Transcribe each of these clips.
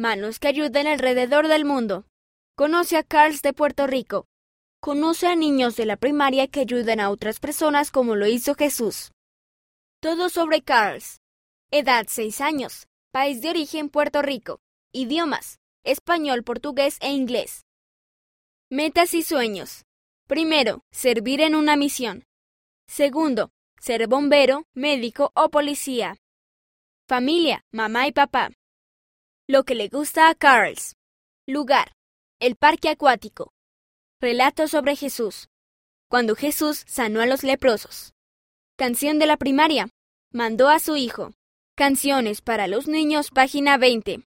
Manos que ayuden alrededor del mundo. Conoce a Carls de Puerto Rico. Conoce a niños de la primaria que ayudan a otras personas como lo hizo Jesús. Todo sobre Carls. Edad 6 años. País de origen Puerto Rico. Idiomas. Español, portugués e inglés. Metas y sueños. Primero, servir en una misión. Segundo, ser bombero, médico o policía. Familia, mamá y papá. Lo que le gusta a Carls. Lugar. El parque acuático. Relato sobre Jesús. Cuando Jesús sanó a los leprosos. Canción de la primaria. Mandó a su hijo. Canciones para los niños, página 20.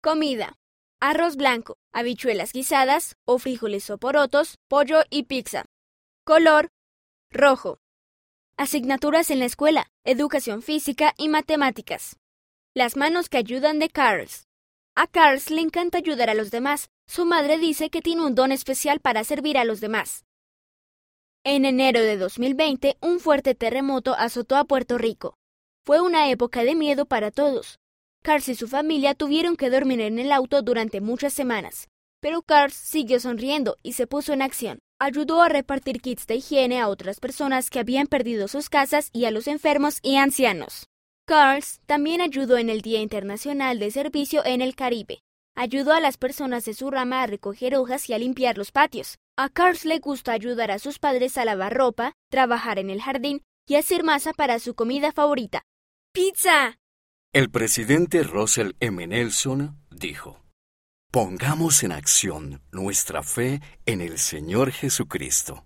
Comida. Arroz blanco, habichuelas guisadas o frijoles o porotos, pollo y pizza. Color. Rojo. Asignaturas en la escuela, educación física y matemáticas. Las manos que ayudan de Carls. A Carls le encanta ayudar a los demás. Su madre dice que tiene un don especial para servir a los demás. En enero de 2020, un fuerte terremoto azotó a Puerto Rico. Fue una época de miedo para todos. Carls y su familia tuvieron que dormir en el auto durante muchas semanas. Pero Carls siguió sonriendo y se puso en acción. Ayudó a repartir kits de higiene a otras personas que habían perdido sus casas y a los enfermos y ancianos. Carls también ayudó en el Día Internacional de Servicio en el Caribe. Ayudó a las personas de su rama a recoger hojas y a limpiar los patios. A Carls le gusta ayudar a sus padres a lavar ropa, trabajar en el jardín y hacer masa para su comida favorita. ¡Pizza! El presidente Russell M. Nelson dijo, Pongamos en acción nuestra fe en el Señor Jesucristo.